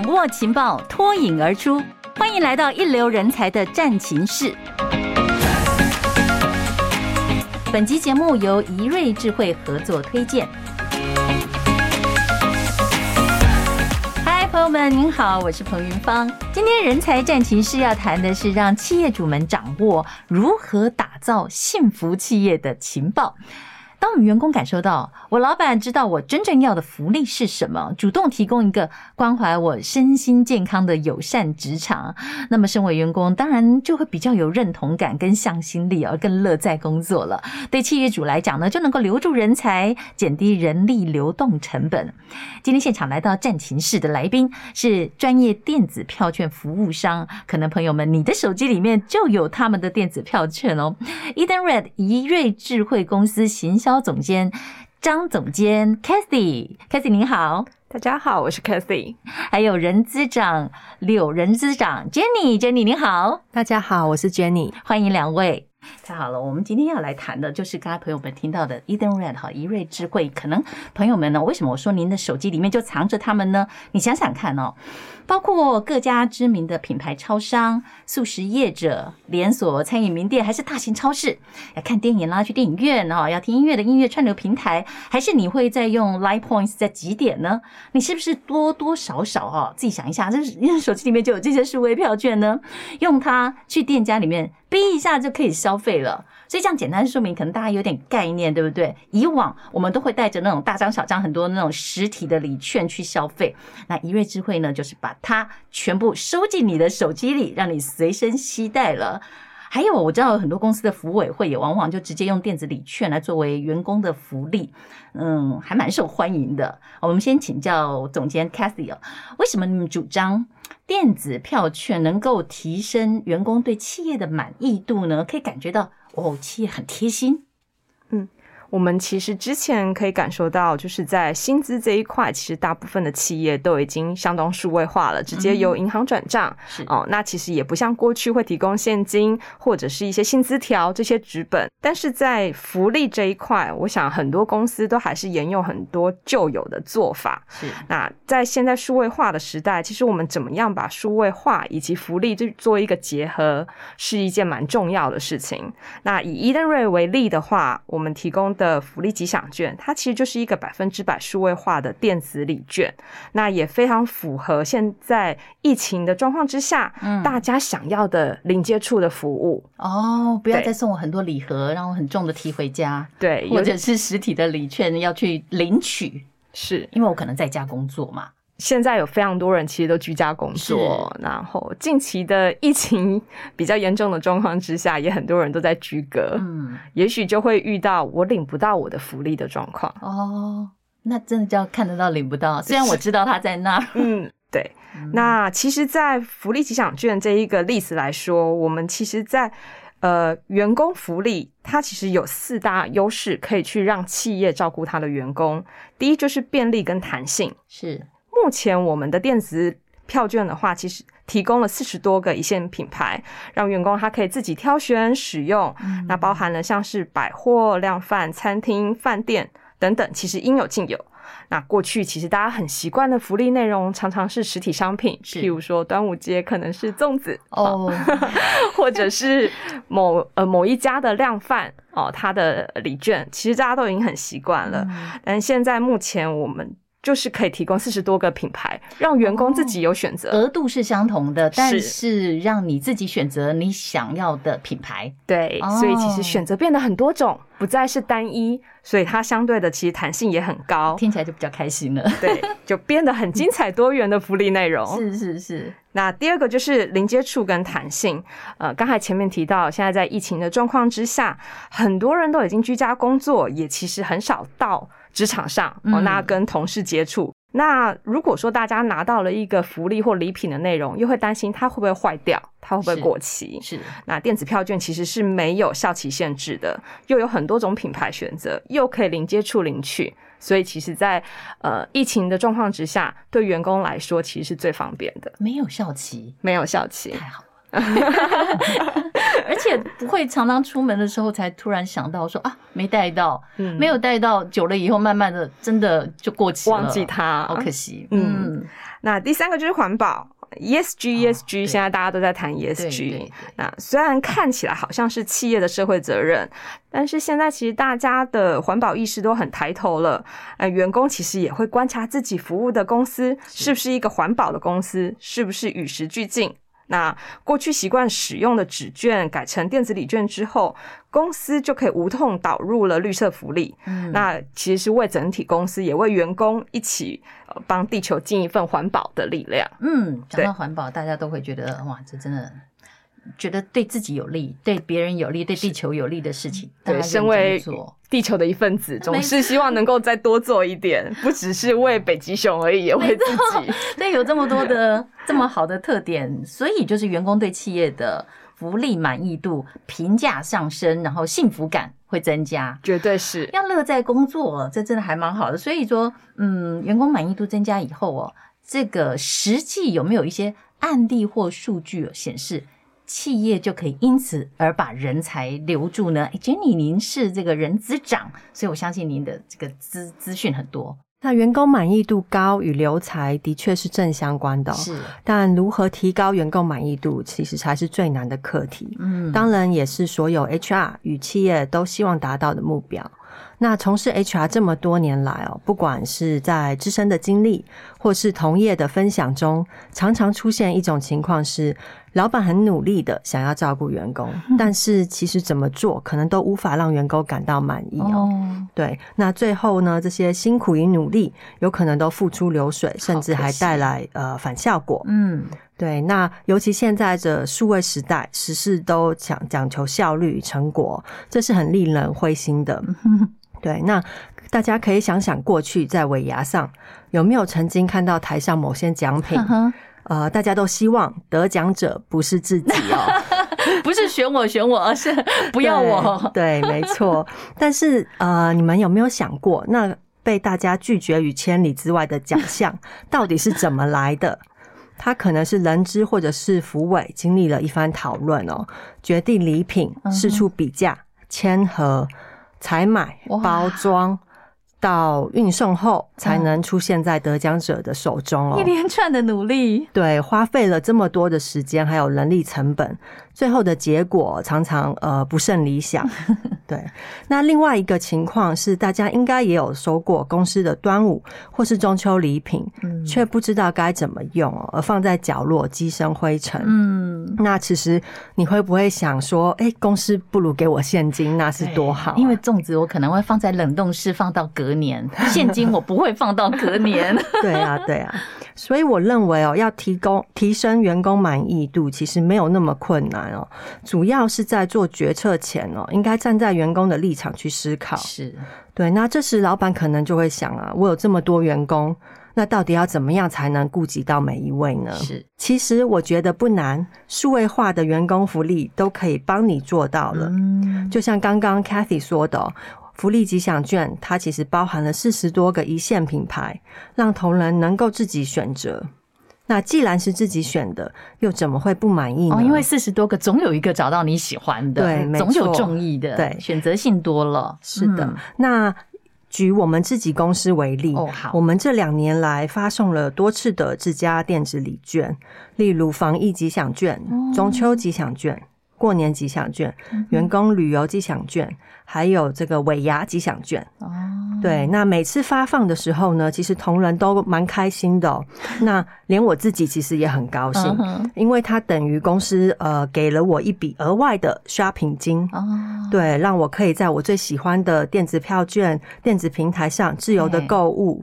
掌握情报，脱颖而出。欢迎来到一流人才的战情室。本集节目由怡瑞智慧合作推荐。嗨，朋友们，您好，我是彭云芳。今天人才战情室要谈的是让企业主们掌握如何打造幸福企业的情报。当我们员工感受到我老板知道我真正要的福利是什么，主动提供一个关怀我身心健康的友善职场，那么身为员工当然就会比较有认同感跟向心力，而更乐在工作了。对企业主来讲呢，就能够留住人才，减低人力流动成本。今天现场来到战情室的来宾是专业电子票券服务商，可能朋友们你的手机里面就有他们的电子票券哦。Edenred 怡瑞智慧公司行销。销总监张总监 Cathy，Cathy 您好，大家好，我是 Cathy，还有人资长柳人资长 Jenny，Jenny 您好，大家好，我是 Jenny，欢迎两位。太好了，我们今天要来谈的就是刚才朋友们听到的 Edenred 哈，一瑞智慧。可能朋友们呢，为什么我说您的手机里面就藏着他们呢？你想想看哦，包括各家知名的品牌超商、素食业者、连锁餐饮名店，还是大型超市，要看电影啦，去电影院哦，要听音乐的音乐串流平台，还是你会在用 Line Points 在集点呢？你是不是多多少少哈，自己想一下，这是手机里面就有这些数位票券呢？用它去店家里面。哔一下就可以消费了，所以这样简单说明，可能大家有点概念，对不对？以往我们都会带着那种大张小张很多那种实体的礼券去消费，那一瑞智慧呢，就是把它全部收进你的手机里，让你随身携带了。还有我知道有很多公司的福委会也往往就直接用电子礼券来作为员工的福利，嗯，还蛮受欢迎的。我们先请教总监 Cathy 哦，为什么你们主张？电子票券能够提升员工对企业的满意度呢？可以感觉到哦，企业很贴心。嗯我们其实之前可以感受到，就是在薪资这一块，其实大部分的企业都已经相当数位化了，直接由银行转账。是哦，那其实也不像过去会提供现金或者是一些薪资条这些纸本。但是在福利这一块，我想很多公司都还是沿用很多旧有的做法。是那在现在数位化的时代，其实我们怎么样把数位化以及福利去做一个结合，是一件蛮重要的事情。那以 Edenred 为例的话，我们提供的福利吉祥券，它其实就是一个百分之百数位化的电子礼券，那也非常符合现在疫情的状况之下，嗯，大家想要的零接触的服务哦，不要再送我很多礼盒，让我很重的提回家，对，或者是实体的礼券要去领取，是因为我可能在家工作嘛。现在有非常多人其实都居家工作，然后近期的疫情比较严重的状况之下，也很多人都在居隔，嗯，也许就会遇到我领不到我的福利的状况。哦，那真的叫看得到领不到，虽然我知道他在那儿，嗯，对。嗯、那其实，在福利吉祥券这一个例子来说，我们其实在呃员工福利，它其实有四大优势可以去让企业照顾他的员工。第一就是便利跟弹性，是。目前我们的电子票券的话，其实提供了四十多个一线品牌，让员工他可以自己挑选使用。嗯、那包含了像是百货、量贩、餐厅、饭店等等，其实应有尽有。那过去其实大家很习惯的福利内容，常常是实体商品，譬如说端午节可能是粽子哦，或者是某呃某一家的量贩哦，它的礼券，其实大家都已经很习惯了。嗯、但现在目前我们。就是可以提供四十多个品牌，让员工自己有选择，额度是相同的，但是让你自己选择你想要的品牌。对，所以其实选择变得很多种，不再是单一，所以它相对的其实弹性也很高，听起来就比较开心了。对，就变得很精彩多元的福利内容。是是是。那第二个就是零接触跟弹性。呃，刚才前面提到，现在在疫情的状况之下，很多人都已经居家工作，也其实很少到。职场上哦，那跟同事接触，嗯、那如果说大家拿到了一个福利或礼品的内容，又会担心它会不会坏掉，它会不会过期？是，是那电子票券其实是没有效期限制的，又有很多种品牌选择，又可以零接触领取，所以其实在呃疫情的状况之下，对员工来说其实是最方便的。没有效期，没有效期，太好。而且不会常常出门的时候才突然想到说啊，没带到，嗯没有带到，久了以后慢慢的真的就过期了，忘记它，好可惜。嗯，嗯，那第三个就是环保。ESG，ESG，、ESG, 对现在大家都在谈 ESG。那虽然看起来好像是企业的社会责任，但是现在其实大家的环保意识都很抬头了。呃，员工其实也会观察自己服务的公司是不是一个环保的公司，是不是与时俱进。那过去习惯使用的纸券改成电子礼券之后，公司就可以无痛导入了绿色福利。嗯，那其实是为整体公司，也为员工一起呃帮地球尽一份环保的力量。嗯，讲到环保，大家都会觉得哇，这真的觉得对自己有利、对别人有利、对地球有利的事情。对，身为地球的一份子，总是希望能够再多做一点，不只是为北极熊而已，也为自己。对，有这么多的 这么好的特点，所以就是员工对企业的福利满意度、评价上升，然后幸福感会增加，绝对是要乐在工作，这真的还蛮好的。所以说，嗯，员工满意度增加以后哦，这个实际有没有一些案例或数据显示？企业就可以因此而把人才留住呢？哎，Jenny，您是这个人资长，所以我相信您的这个资资讯很多。那员工满意度高与留才的确是正相关的，是。但如何提高员工满意度，其实才是最难的课题。嗯，当然也是所有 HR 与企业都希望达到的目标。那从事 HR 这么多年来哦，不管是在自身的经历，或是同业的分享中，常常出现一种情况是，老板很努力的想要照顾员工，但是其实怎么做，可能都无法让员工感到满意哦。对，那最后呢，这些辛苦与努力，有可能都付出流水，甚至还带来呃反效果。嗯，对。那尤其现在的数位时代，时事都讲讲求效率与成果，这是很令人灰心的。对，那大家可以想想，过去在尾牙上有没有曾经看到台上某些奖品？呃，大家都希望得奖者不是自己哦，不是选我选我，而是 不要我。对，对，没错。但是呃，你们有没有想过，那被大家拒绝于千里之外的奖项到底是怎么来的？他可能是人资或者是福委经历了一番讨论哦，决定礼品，四处比价，签核。采买、包装到运送后，才能出现在得奖者的手中哦。一连串的努力，对，花费了这么多的时间，还有人力成本，最后的结果常常呃不甚理想。对，那另外一个情况是，大家应该也有收过公司的端午或是中秋礼品，嗯，却不知道该怎么用，而放在角落积生灰尘。嗯，那其实你会不会想说，哎，公司不如给我现金，那是多好啊？因为粽子我可能会放在冷冻室，放到隔年，现金我不会放到隔年。对啊，对啊。所以我认为哦，要提供提升员工满意度，其实没有那么困难哦。主要是在做决策前哦，应该站在员工的立场去思考。是对。那这时老板可能就会想啊，我有这么多员工，那到底要怎么样才能顾及到每一位呢？是。其实我觉得不难，数位化的员工福利都可以帮你做到了。嗯。就像刚刚 Cathy 说的。福利吉祥券，它其实包含了四十多个一线品牌，让同仁能够自己选择。那既然是自己选的，又怎么会不满意呢？哦，因为四十多个，总有一个找到你喜欢的，对，总有中意的，对，选择性多了。是的。嗯、那举我们自己公司为例，哦，好，我们这两年来发送了多次的自家电子礼券，例如防疫吉祥券、哦、中秋吉祥券、过年吉祥券、嗯、员工旅游吉祥券。还有这个尾牙吉祥券哦，对，那每次发放的时候呢，其实同仁都蛮开心的喔。那连我自己其实也很高兴，因为它等于公司呃给了我一笔额外的 shopping 金哦，对，让我可以在我最喜欢的电子票券、电子平台上自由的购物。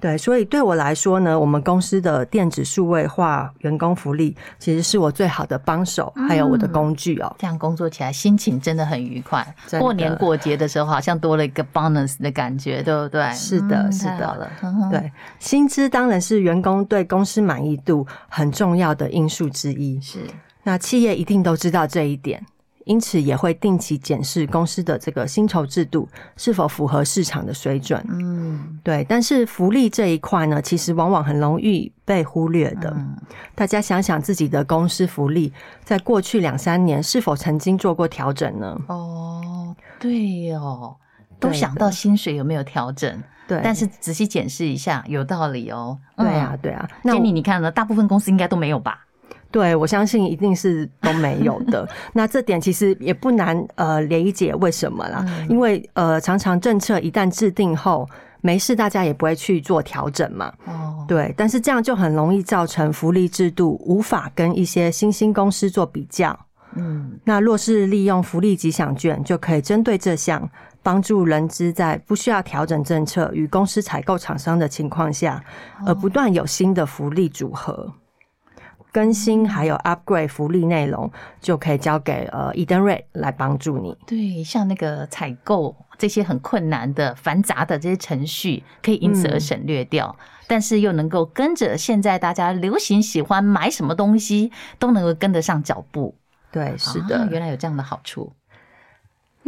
对，所以对我来说呢，我们公司的电子数位化员工福利，其实是我最好的帮手，还有我的工具哦。这样工作起来心情真的很愉快。过年过节的时候，好像多了一个 bonus 的感觉，对不对？是的，是的。对，薪资当然是员工对公司满意度很重要的因素之一。是，那企业一定都知道这一点。因此也会定期检视公司的这个薪酬制度是否符合市场的水准。嗯，对。但是福利这一块呢，其实往往很容易被忽略的。嗯，大家想想自己的公司福利，在过去两三年是否曾经做过调整呢？哦，对哦，都想到薪水有没有调整？对，但是仔细检视一下，有道理哦。对啊，对啊。那你你看呢？大部分公司应该都没有吧？对，我相信一定是都没有的。那这点其实也不难呃理解为什么啦，嗯、因为呃常常政策一旦制定后，没事大家也不会去做调整嘛。哦，对，但是这样就很容易造成福利制度无法跟一些新兴公司做比较。嗯，那若是利用福利吉祥券，就可以针对这项帮助人资在不需要调整政策与公司采购厂商的情况下，而不断有新的福利组合。更新还有 upgrade 福利内容，就可以交给呃 Edenred 来帮助你。对，像那个采购这些很困难的繁杂的这些程序，可以因此而省略掉，嗯、但是又能够跟着现在大家流行喜欢买什么东西，都能够跟得上脚步。对，是的，啊、原来有这样的好处。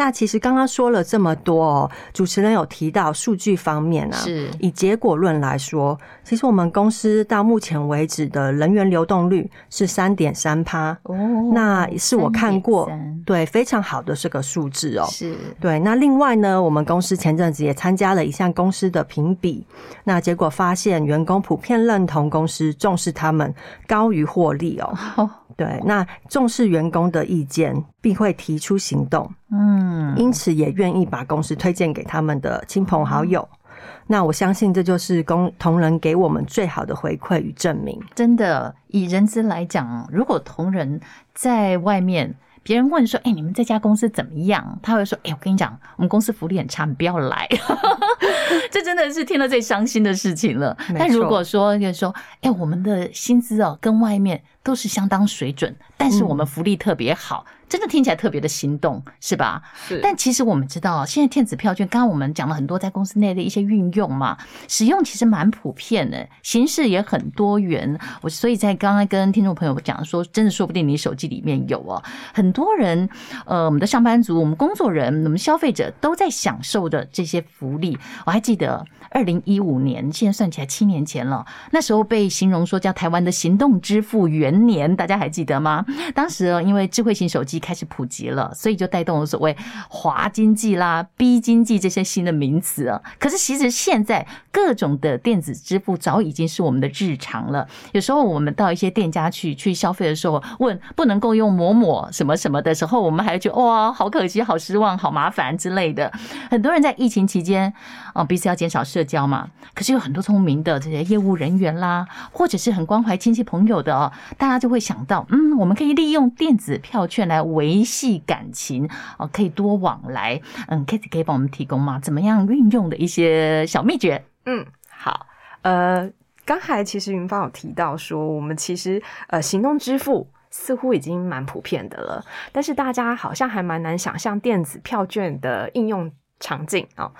那其实刚刚说了这么多哦，主持人有提到数据方面啊，是以结果论来说，其实我们公司到目前为止的人员流动率是三点三趴哦，那是我看过对非常好的这个数字哦，是对。那另外呢，我们公司前阵子也参加了一项公司的评比，那结果发现员工普遍认同公司重视他们高于获利哦。哦对，那重视员工的意见，并会提出行动，嗯，因此也愿意把公司推荐给他们的亲朋好友。嗯、那我相信这就是工同仁给我们最好的回馈与证明。真的，以人资来讲，如果同仁在外面，别人问说：“哎、欸，你们这家公司怎么样？”他会说：“哎、欸，我跟你讲，我们公司福利很差，你不要来。”这真的是听了最伤心的事情了。但如果说，就是说：“哎、欸，我们的薪资哦，跟外面都是相当水准，但是我们福利特别好。嗯”真的听起来特别的心动，是吧？是。但其实我们知道，现在电子票券，刚刚我们讲了很多在公司内的一些运用嘛，使用其实蛮普遍的，形式也很多元。我所以在刚刚跟听众朋友讲说，真的说不定你手机里面有哦，很多人，呃，我们的上班族、我们工作人、我们消费者都在享受着这些福利。我还记得二零一五年，现在算起来七年前了，那时候被形容说叫台湾的行动支付元年，大家还记得吗？当时因为智慧型手机。开始普及了，所以就带动了所谓“华经济”啦、“B 经济”这些新的名词啊。可是其实现在各种的电子支付早已经是我们的日常了。有时候我们到一些店家去去消费的时候，问不能够用某某什么什么的时候，我们还觉得哇，好可惜、好失望、好麻烦之类的。很多人在疫情期间啊，彼此要减少社交嘛。可是有很多聪明的这些业务人员啦，或者是很关怀亲戚朋友的哦，大家就会想到，嗯，我们可以利用电子票券来。维系感情哦，可以多往来。嗯，Cathy 可以帮我们提供吗？怎么样运用的一些小秘诀？嗯，好。呃，刚才其实云芳有提到说，我们其实呃行动支付似乎已经蛮普遍的了，但是大家好像还蛮难想象电子票券的应用场景啊。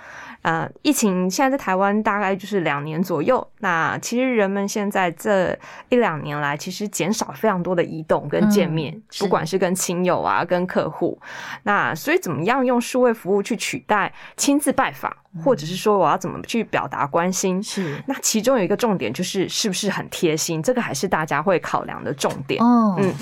呃，疫情现在在台湾大概就是两年左右。那其实人们现在这一两年来，其实减少非常多的移动跟见面，嗯、不管是跟亲友啊，跟客户。那所以怎么样用数位服务去取代亲自拜访？或者是说我要怎么去表达关心？是，那其中有一个重点就是是不是很贴心，这个还是大家会考量的重点。哦，嗯，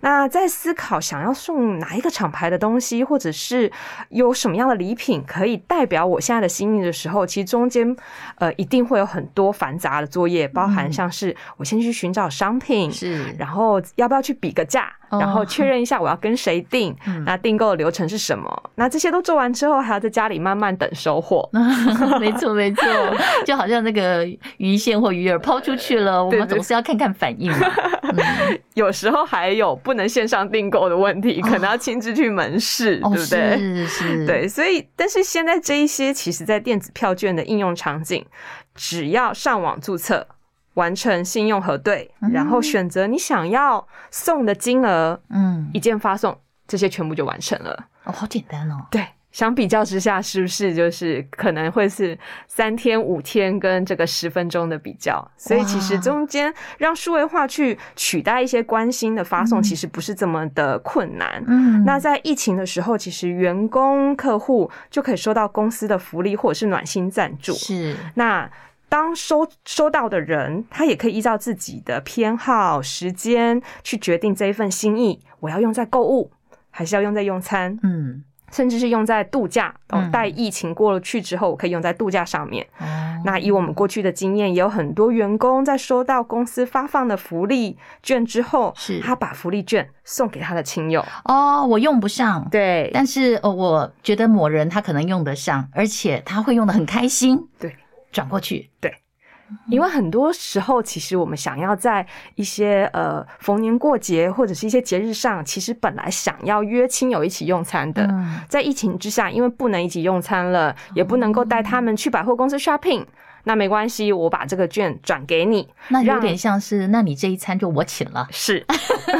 那在思考想要送哪一个厂牌的东西，或者是有什么样的礼品可以代表我现在的心意的时候，其实中间呃一定会有很多繁杂的作业，包含像是我先去寻找商品，是，然后要不要去比个价。然后确认一下我要跟谁订，嗯、那订购的流程是什么？那这些都做完之后，还要在家里慢慢等收货。没错，没错，就好像那个鱼线或鱼饵抛出去了，我们总是要看看反应嘛。嗯、有时候还有不能线上订购的问题，可能要亲自去门市，哦、对不对？是是。对，所以但是现在这一些，其实在电子票券的应用场景，只要上网注册。完成信用核对，然后选择你想要送的金额，嗯，一键发送，这些全部就完成了。哦，好简单哦。对，相比较之下，是不是就是可能会是三天、五天跟这个十分钟的比较？所以其实中间让数位化去取代一些关心的发送，其实不是这么的困难。嗯，那在疫情的时候，其实员工、客户就可以收到公司的福利或者是暖心赞助。是，那当收收到的人，他也可以依照自己的偏好、时间去决定这一份心意，我要用在购物，还是要用在用餐？嗯。甚至是用在度假，哦，待疫情过了去之后，我可以用在度假上面。嗯、那以我们过去的经验，也有很多员工在收到公司发放的福利券之后，是他把福利券送给他的亲友。哦，我用不上，对，但是哦，我觉得某人他可能用得上，而且他会用的很开心。对，转过去，对。因为很多时候，其实我们想要在一些呃逢年过节或者是一些节日上，其实本来想要约亲友一起用餐的，在疫情之下，因为不能一起用餐了，也不能够带他们去百货公司 shopping，那没关系，我把这个券转给你，那有点像是，那你这一餐就我请了，是，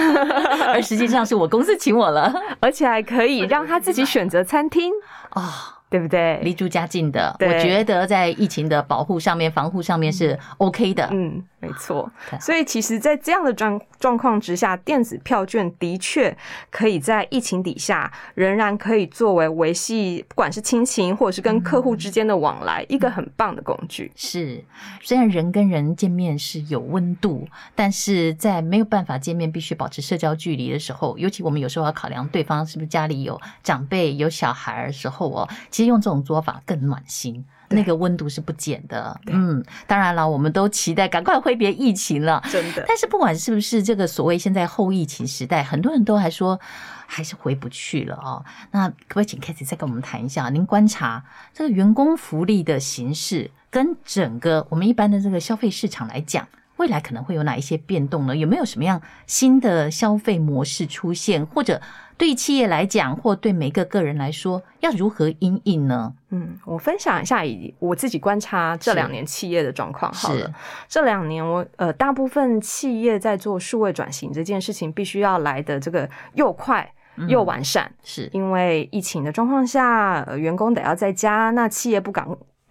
而实际上是我公司请我了，而且还可以让他自己选择餐厅啊。对不对？离住家近的，我觉得在疫情的保护上面、防护上面是 OK 的。嗯，没错。所以其实，在这样的状状况之下，电子票券的确可以在疫情底下，仍然可以作为维系不管是亲情或者是跟客户之间的往来，一个很棒的工具。是，虽然人跟人见面是有温度，但是在没有办法见面、必须保持社交距离的时候，尤其我们有时候要考量对方是不是家里有长辈、有小孩的时候哦，其实。用这种做法更暖心，那个温度是不减的。嗯，当然了，我们都期待赶快挥别疫情了，真的。但是不管是不是这个所谓现在后疫情时代，很多人都还说还是回不去了哦。那可不可以请 Cathy 再跟我们谈一下？您观察这个员工福利的形式，跟整个我们一般的这个消费市场来讲，未来可能会有哪一些变动呢？有没有什么样新的消费模式出现，或者？对企业来讲，或对每个个人来说，要如何因应呢？嗯，我分享一下以我自己观察这两年企业的状况好了。是这两年我呃，大部分企业在做数位转型这件事情，必须要来的这个又快又完善。嗯、是因为疫情的状况下，呃，员工得要在家，那企业不赶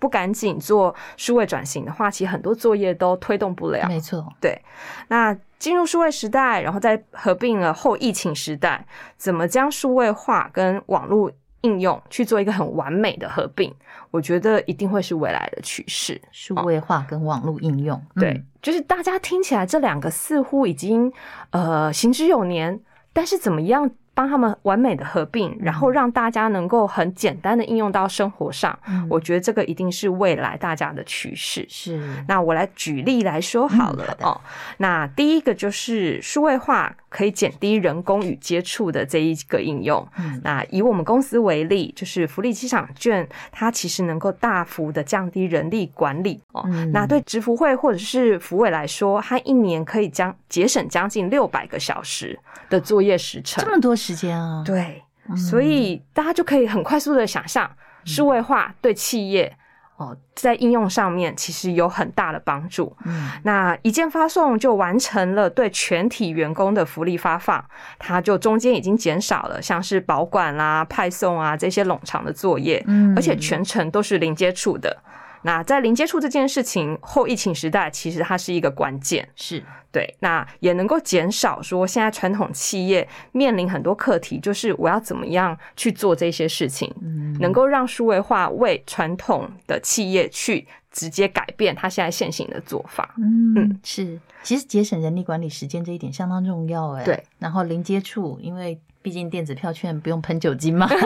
不赶紧做数位转型的话，其实很多作业都推动不了。没错，对，那。进入数位时代，然后再合并了后疫情时代，怎么将数位化跟网络应用去做一个很完美的合并？我觉得一定会是未来的趋势。数位化跟网络应用，哦、对，就是大家听起来这两个似乎已经呃行之有年，但是怎么样？帮他们完美的合并，然后让大家能够很简单的应用到生活上。嗯，我觉得这个一定是未来大家的趋势。是，那我来举例来说好了。哦。那第一个就是数位化可以减低人工与接触的这一个应用。嗯，那以我们公司为例，就是福利机场券，它其实能够大幅的降低人力管理。哦，嗯，那对职福会或者是福委来说，它一年可以将节省将近六百个小时的作业时程。这么多。时间啊，对，所以大家就可以很快速的想象，数位化对企业哦，在应用上面其实有很大的帮助。嗯，那一键发送就完成了对全体员工的福利发放，它就中间已经减少了像是保管啦、啊、派送啊这些冗长的作业，嗯，而且全程都是零接触的。那在零接触这件事情后疫情时代，其实它是一个关键，是。对，那也能够减少说现在传统企业面临很多课题，就是我要怎么样去做这些事情，嗯，能够让数位化为传统的企业去直接改变它现在现行的做法，嗯，嗯。是，其实节省人力管理时间这一点相当重要，哎，对，然后零接触，因为毕竟电子票券不用喷酒精嘛。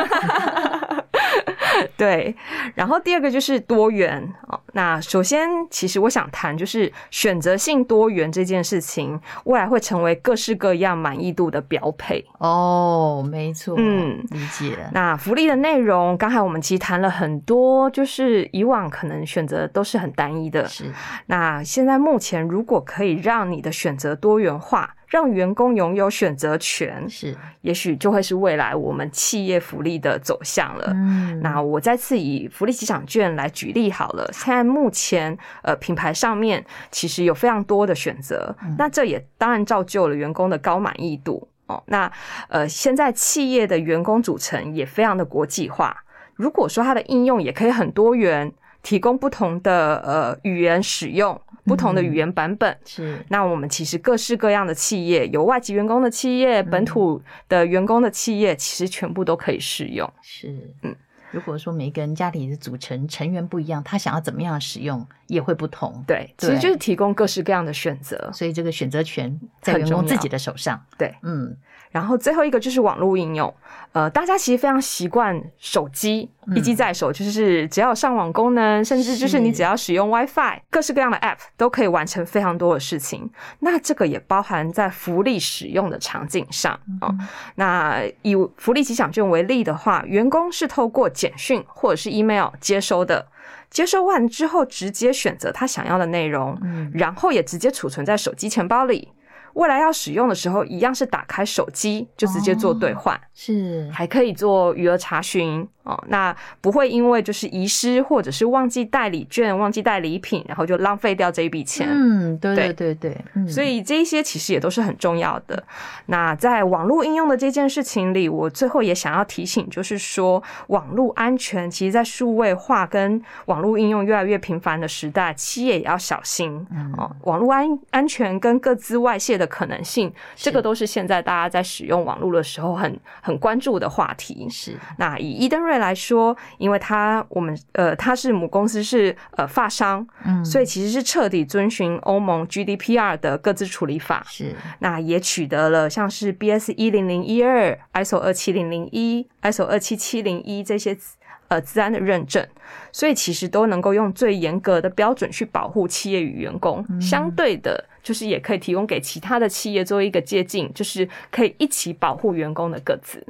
对，然后第二个就是多元哦。那首先，其实我想谈就是选择性多元这件事情，未来会成为各式各样满意度的标配哦。没错，嗯，理解。那福利的内容，刚才我们其实谈了很多，就是以往可能选择都是很单一的，是。那现在目前，如果可以让你的选择多元化。让员工拥有选择权，是，也许就会是未来我们企业福利的走向了。嗯，那我再次以福利机场券来举例好了。现在目前，呃，品牌上面其实有非常多的选择，嗯，那这也当然造就了员工的高满意度哦。那呃，现在企业的员工组成也非常的国际化。如果说它的应用也可以很多元，提供不同的呃语言使用，不同的语言版本，嗯、是。那我们其实各式各样的企业，有外籍员工的企业，本土的员工的企业，其实全部都可以使用。是，嗯。如果说每个人家里的组成成员不一样，他想要怎么样使用也会不同。对，对，其实就是提供各式各样的选择，所以这个选择权在员工自己的手上。对，嗯。然后最后一个就是网络应用，呃，大家其实非常习惯手机一机在手，就是只要上网功能，甚至就是你只要使用 WiFi，各式各样的 App 都可以完成非常多的事情。那这个也包含在福利使用的场景上哦。那以福利吉祥券为例的话，员工是透过简讯或者是 email 接收的，接收完之后直接选择他想要的内容，然后也直接储存在手机钱包里。未来要使用的时候，一样是打开手机就直接做兑换，哦，是还可以做余额查询。哦，那不会因为就是遗失或者是忘记带礼券、忘记带礼品，然后就浪费掉这一笔钱。嗯，对对对所以这一些其实也都是很重要的。那在网络应用的这件事情里，我最后也想要提醒，就是说网络安全，其实，在数位化跟网络应用越来越频繁的时代，企业也要小心。哦，网络安安全跟各自外泄的可能性，这个都是现在大家在使用网络的时候很很关注的话题。是。那以来说，因为他我们呃，他是母公司是呃发商，嗯，所以其实是彻底遵循欧盟 GDPR 的各自处理法，是。那也取得了像是 BS 一零零一二、ISO 二七零零一、ISO 二七七零一这些呃自安的认证，所以其实都能够用最严格的标准去保护企业与员工，嗯，相对的，就是也可以提供给其他的企业做一个借鉴，就是可以一起保护员工的个资，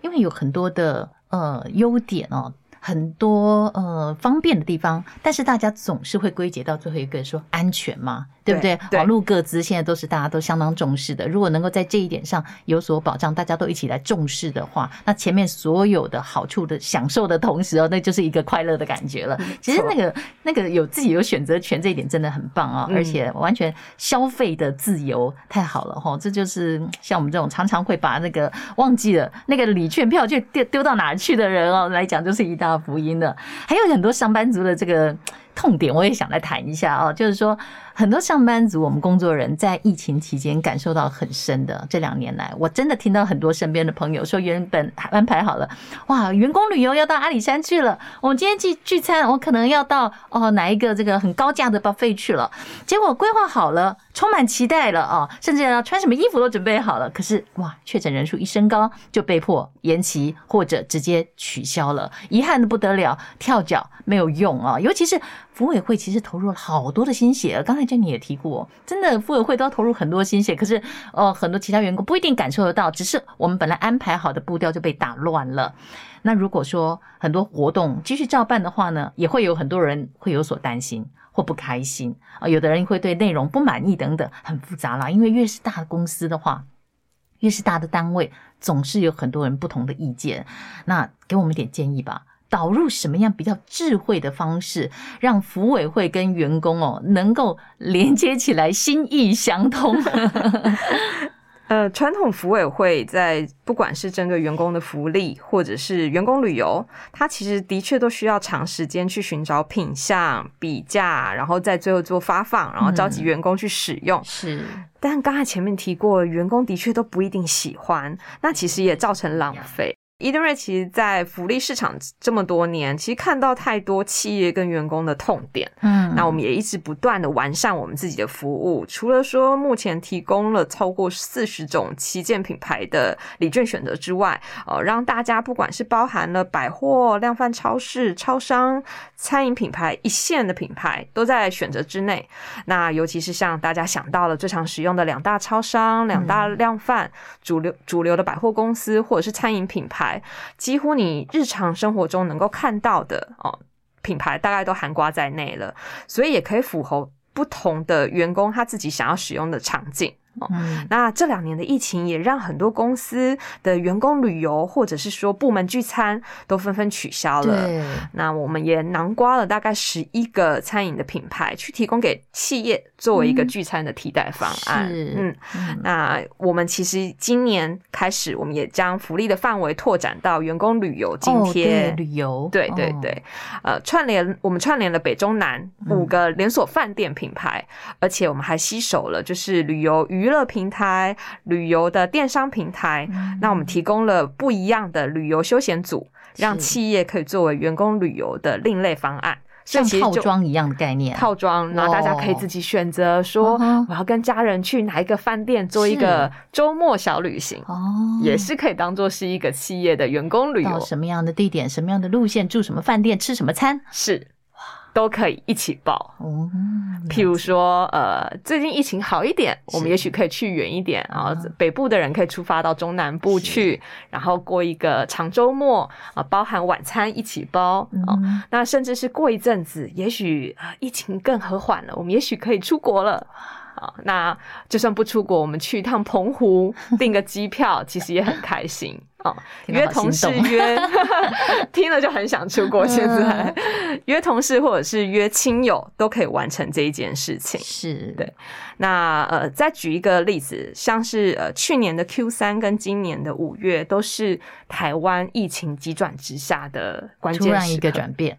因为有很多的。呃，优点哦。很多呃方便的地方，但是大家总是会归结到最后一个说安全吗，对不对？对，网络各资现在都是大家都相当重视的，如果能够在这一点上有所保障，大家都一起来重视的话，那前面所有的好处的享受的同时哦，那就是一个快乐的感觉了。其实那个那个有自己有选择权这一点真的很棒啊，而且完全消费的自由太好了哈，这就是像我们这种常常会把那个忘记了那个礼券票券丢丢到哪去的人哦来讲，就是一大。福音了，还有很多上班族的这个痛点，我也想来谈一下啊，就是说。很多上班族，我们工作人在疫情期间感受到很深的。这两年来，我真的听到很多身边的朋友说，原本安排好了，哇，员工旅游要到阿里山去了，我们今天去聚餐，我可能要到哦哪一个这个很高价的包费去了，结果规划好了，充满期待了哦，甚至要穿什么衣服都准备好了，可是哇，确诊人数一升高，就被迫延期或者直接取消了，遗憾的不得了，跳脚没有用啊，尤其是。福委会其实投入了好多的心血，刚才娟姐也提过，真的福委会都要投入很多心血，可是呃很多其他员工不一定感受得到，只是我们本来安排好的步调就被打乱了。那如果说很多活动继续照办的话呢，也会有很多人会有所担心或不开心啊，有的人会对内容不满意等等，很复杂啦。因为越是大的公司的话，越是大的单位，总是有很多人不同的意见。那给我们点建议吧。导入什么样比较智慧的方式，让服委会跟员工哦能够连接起来，心意相通。呃，传统服委会在不管是针对员工的福利，或者是员工旅游，它其实的确都需要长时间去寻找品相、比价，然后在最后做发放，然后召集员工去使用。嗯、是，但刚才前面提过，员工的确都不一定喜欢，那其实也造成浪费。Edenred 其实，在福利市场这么多年，其实看到太多企业跟员工的痛点。嗯，那我们也一直不断的完善我们自己的服务。除了说目前提供了超过四十种旗舰品牌的礼券选择之外，呃，让大家不管是包含了百货、量贩超市、超商、餐饮品牌一线的品牌，都在选择之内。那尤其是像大家想到了最常使用的两大超商、两大量贩、主流主流的百货公司，或者是餐饮品牌。几乎你日常生活中能够看到的哦，品牌大概都含瓜在内了，所以也可以符合不同的员工他自己想要使用的场景。嗯，那这两年的疫情也让很多公司的员工旅游或者是说部门聚餐都纷纷取消了。对，那我们也囊括了大概十一个餐饮的品牌，去提供给企业作为一个聚餐的替代方案。嗯，嗯，那我们其实今年开始，我们也将福利的范围拓展到员工旅游津贴。旅游，对对对，呃，串联我们串联了北中南五个连锁饭店品牌，嗯，而且我们还吸手了就是旅游娱乐平台、旅游的电商平台，嗯，那我们提供了不一样的旅游休闲组，让企业可以作为员工旅游的另类方案，像套装一样的概念。套装，然后大家可以自己选择说，我要跟家人去哪一个饭店做一个周末小旅行，哦，也是可以当做是一个企业的员工旅游。什么样的地点，什么样的路线，住什么饭店，吃什么餐，是。都可以一起报，譬如说，呃，最近疫情好一点，我们也许可以去远一点，然后北部的人可以出发到中南部去，然后过一个长周末啊，包含晚餐一起包，嗯，那甚至是过一阵子，也许疫情更和缓了，我们也许可以出国了。啊，那就算不出国，我们去一趟澎湖 订个机票，其实也很开心啊。约同事约，听了就很想出国。现在约同事或者是约亲友都可以完成这一件事情。是对。那呃，再举一个例子，像是呃去年的 Q 三跟今年的五月，都是台湾疫情急转直下的关键一个转变。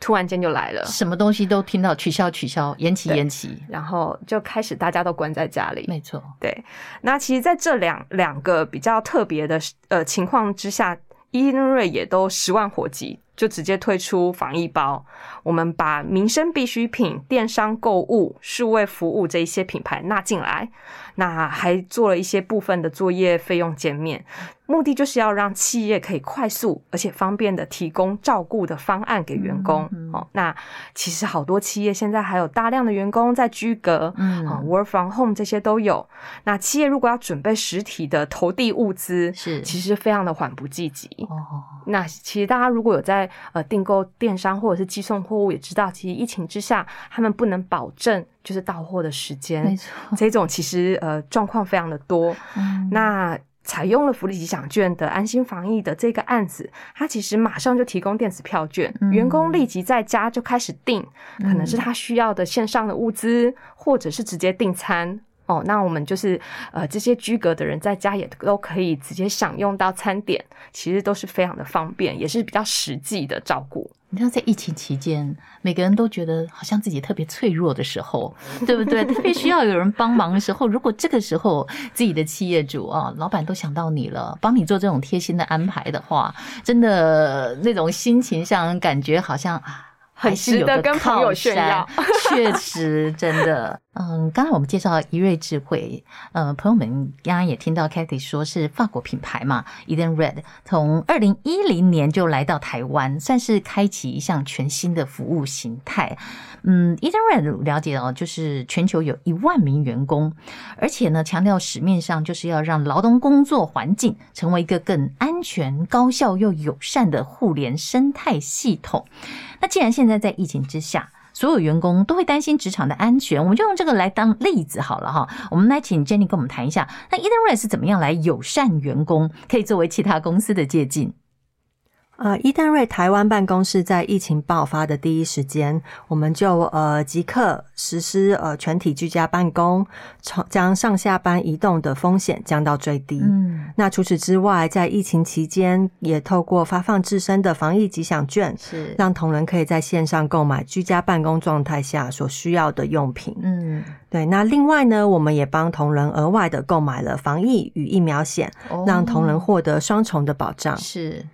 突然间就来了，什么东西都听到取消、取消、延期、延期，然后就开始大家都关在家里。没错，对。那其实，在这两两个比较特别的呃情况之下，伊恩瑞也都十万火急，就直接推出防疫包。我们把民生必需品、电商购物、数位服务这一些品牌纳进来，那还做了一些部分的作业费用减免。目的就是要让企业可以快速而且方便的提供照顾的方案给员工。嗯嗯、哦，那其实好多企业现在还有大量的员工在居隔，嗯、哦、，work from home 这些都有。那企业如果要准备实体的投递物资，是其实非常的缓不济急。哦，那其实大家如果有在呃订购电商或者是寄送货物，也知道其实疫情之下，他们不能保证就是到货的时间。没错，这种其实呃状况非常的多。嗯，那。采用了福利吉祥券的安心防疫的这个案子，它其实马上就提供电子票券，嗯、员工立即在家就开始订，可能是他需要的线上的物资，或者是直接订餐。哦，那我们就是呃，这些居格的人在家也都可以直接享用到餐点，其实都是非常的方便，也是比较实际的照顾。你知道，在疫情期间，每个人都觉得好像自己特别脆弱的时候，对不对？特别需要有人帮忙的时候，如果这个时候自己的企业主啊，老板都想到你了，帮你做这种贴心的安排的话，真的那种心情上感觉好像啊。还是有个靠山，确实真的。嗯，刚才我们介绍怡瑞智慧，呃，朋友们刚刚也听到 Cathy 说是法国品牌嘛，Edenred 从二零一零年就来到台湾，算是开启一项全新的服务形态。嗯，Edenred 了解到就是全球有一万名员工，而且呢，强调使命上就是要让劳动工作环境成为一个更安全、高效又友善的互联生态系统。那既然现在在疫情之下，所有员工都会担心职场的安全，我们就用这个来当例子好了哈。我们来请 Jenny 跟我们谈一下，那 Edenred 是怎么样来友善员工，可以作为其他公司的借鉴。呃，伊登瑞台湾办公室在疫情爆发的第一时间，我们就呃即刻实施呃全体居家办公，将上下班移动的风险降到最低。嗯，那除此之外，在疫情期间，也透过发放自身的防疫吉祥券，是让同仁可以在线上购买居家办公状态下所需要的用品。嗯，对。那另外呢，我们也帮同仁额外的购买了防疫与疫苗险，哦，让同仁获得双重的保障。是。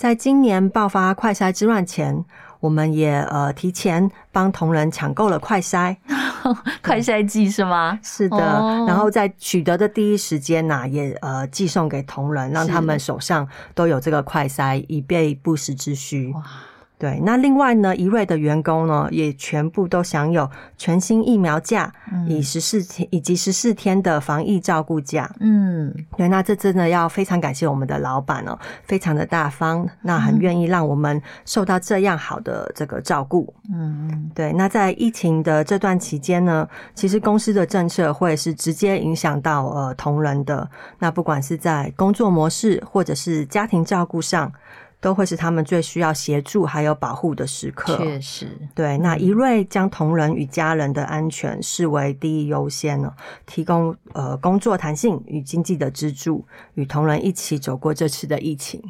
在今年爆发快筛之乱前，我们也呃提前帮同仁抢购了快筛，快筛剂是吗？是的，哦、然后在取得的第一时间呐、啊，也呃寄送给同仁，让他们手上都有这个快筛，以备不时之需。对，那另外呢，一瑞的员工呢，也全部都享有全新疫苗假，以十四天以及十四天的防疫照顾假。嗯，对，那这真的要非常感谢我们的老板哦，非常的大方，那很愿意让我们受到这样好的这个照顾。嗯，对，那在疫情的这段期间呢，其实公司的政策会是直接影响到呃同仁的，那不管是在工作模式或者是家庭照顾上。都会是他们最需要协助还有保护的时刻。确实，对。那一瑞将同仁与家人的安全视为第一优先呢，提供呃工作弹性与经济的支柱，与同仁一起走过这次的疫情。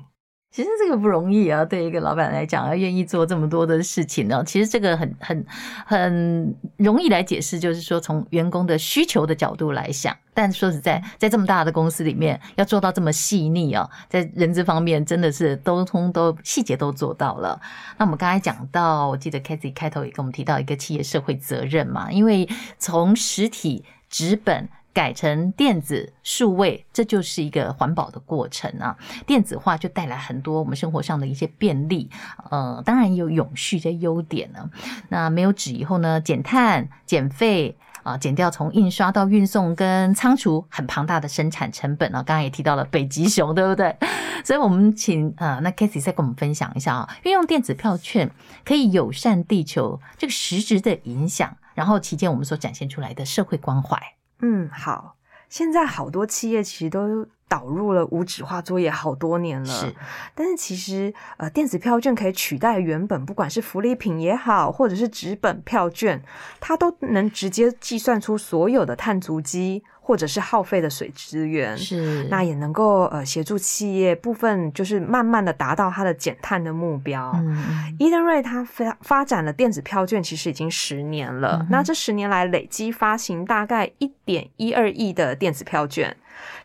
其实这个不容易啊，对一个老板来讲，要愿意做这么多的事情呢。其实这个很很很容易来解释，就是说从员工的需求的角度来想。但说实在，在这么大的公司里面，要做到这么细腻啊，在人资方面真的是都通都细节都做到了。那我们刚才讲到，我记得 Cathy 开头也跟我们提到一个企业社会责任嘛，因为从实体纸本。改成电子数位，这就是一个环保的过程啊。电子化就带来很多我们生活上的一些便利，呃，当然有永续的优点呢。那没有纸以后呢，减碳、减费啊，减掉从印刷到运送跟仓储很庞大的生产成本啊。刚刚也提到了北极熊，对不对？所以我们请啊，那 Cathy 再跟我们分享一下啊，运用电子票券可以友善地球这个实质的影响，然后期间我们所展现出来的社会关怀。嗯，好。现在好多企业其实都导入了无纸化作业好多年了，是。但是其实呃，电子票券可以取代原本不管是福利品也好，或者是纸本票券，它都能直接计算出所有的碳足迹。或者是耗费的水资源，是，那也能够呃协助企业部分就是慢慢的达到它的减碳的目标。嗯，Edenred 它发发展了电子票券，其实已经十年了。嗯、那这十年来累积发行大概一点一二亿的电子票券，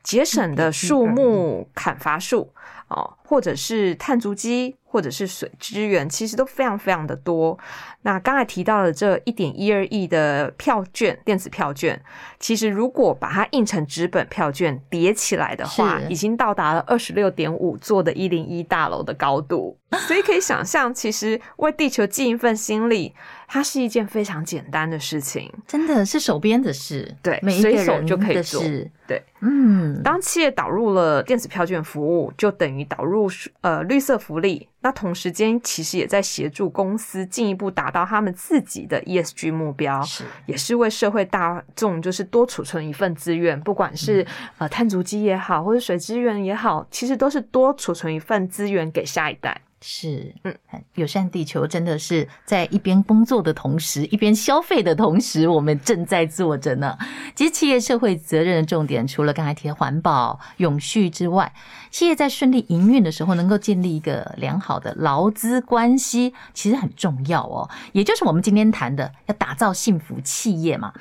节省的树木砍伐数哦，或者是碳足迹。或者是水资源，其实都非常非常的多。那刚才提到的这一点一二亿的票券，电子票券，其实如果把它印成纸本票券叠起来的话，已经到达了二十六点五座的一零一大楼的高度。所以可以想象，其实为地球尽一份心力，它是一件非常简单的事情，真的是手边的事。对，每一个人随手就可以做。对，嗯，当企业导入了电子票券服务，就等于导入呃绿色福利。那同时间，其实也在协助公司进一步达到他们自己的 ESG 目标，是也是为社会大众就是多储存一份资源，不管是、嗯、呃碳足迹也好，或者水资源也好，其实都是多储存一份资源给下一代。是，嗯，友善地球真的是在一边工作的同时，一边消费的同时，我们正在做着呢。其实企业社会责任的重点，除了刚才提的环保、永续之外，企业在顺利营运的时候，能够建立一个良好的劳资关系，其实很重要哦。也就是我们今天谈的，要打造幸福企业嘛，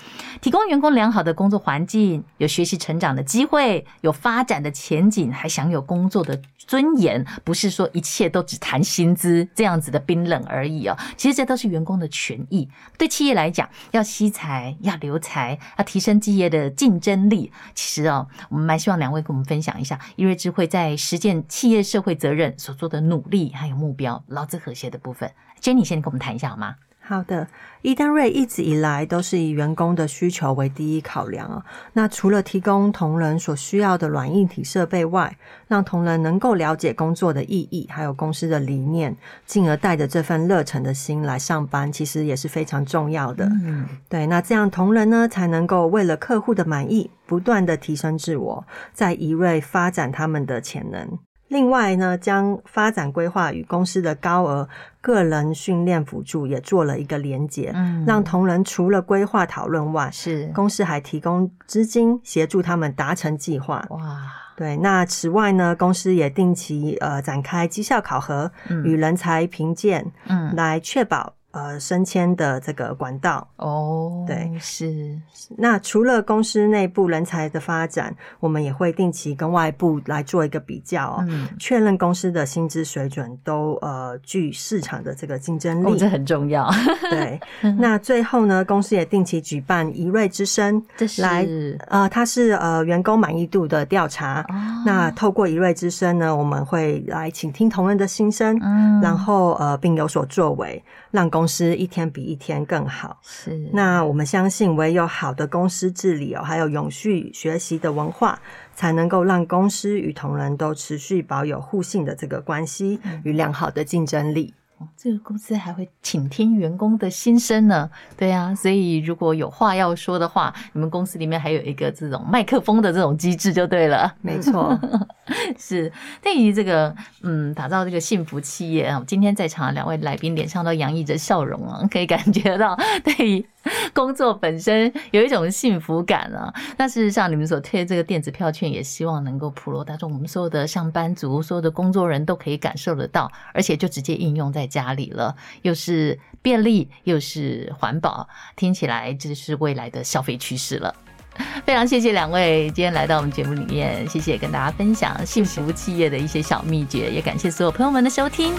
提供员工良好的工作环境，有学习成长的机会，有发展的前景，还享有工作的尊严，不是说一切都只谈。薪资这样子的冰冷而已哦，其实这都是员工的权益。对企业来讲，要吸财，要留才，要提升企业的竞争力。其实哦，我们蛮希望两位跟我们分享一下怡瑞智慧在在实践企业社会责任所做的努力，还有目标，劳资和谐的部分。Jenny 先跟我们谈一下好吗？好的，Edenred 一直以来都是以员工的需求为第一考量啊。那除了提供同仁所需要的软硬体设备外，让同仁能够了解工作的意义，还有公司的理念，进而带着这份热忱的心来上班，其实也是非常重要的。嗯，对，那这样同仁呢，才能够为了客户的满意，不断的提升自我，在一瑞发展他们的潜能。另外呢，将发展规划与公司的高额个人训练辅助也做了一个连结，嗯，让同仁除了规划讨论外，是。公司还提供资金协助他们达成计划。哇，对，那此外呢，公司也定期呃展开绩效考核与人才评鉴，嗯，来确保呃升迁的这个管道。哦，对，是。那除了公司内部人才的发展，我们也会定期跟外部来做一个比较哦，嗯，确认公司的薪资水准都呃具市场的这个竞争力。哦，这很重要。对，那最后呢，公司也定期举办一瑞之声，这是来呃，它是呃员工满意度的调查。哦，那透过一瑞之声呢，我们会来倾听同仁的心声，嗯，然后呃，并有所作为，让公司一天比一天更好。是。那我们相信，唯有好的公司治理哦，还有永续学习的文化，才能够让公司与同仁都持续保有互信的这个关系与良好的竞争力。这个公司还会倾听员工的心声呢，对啊，所以如果有话要说的话，你们公司里面还有一个这种麦克风的这种机制就对了。没错，是对于这个嗯，打造这个幸福企业啊，今天在场的两位来宾脸上都洋溢着笑容啊，可以感觉到对于 工作本身有一种幸福感啊。那事实上，你们所推这个电子票券，也希望能够普罗大众，我们所有的上班族、所有的工作人都可以感受得到，而且就直接应用在家里了，又是便利又是环保，听起来这是未来的消费趋势了。非常谢谢两位今天来到我们节目里面，谢谢跟大家分享幸福企业的一些小秘诀，也感谢所有朋友们的收听。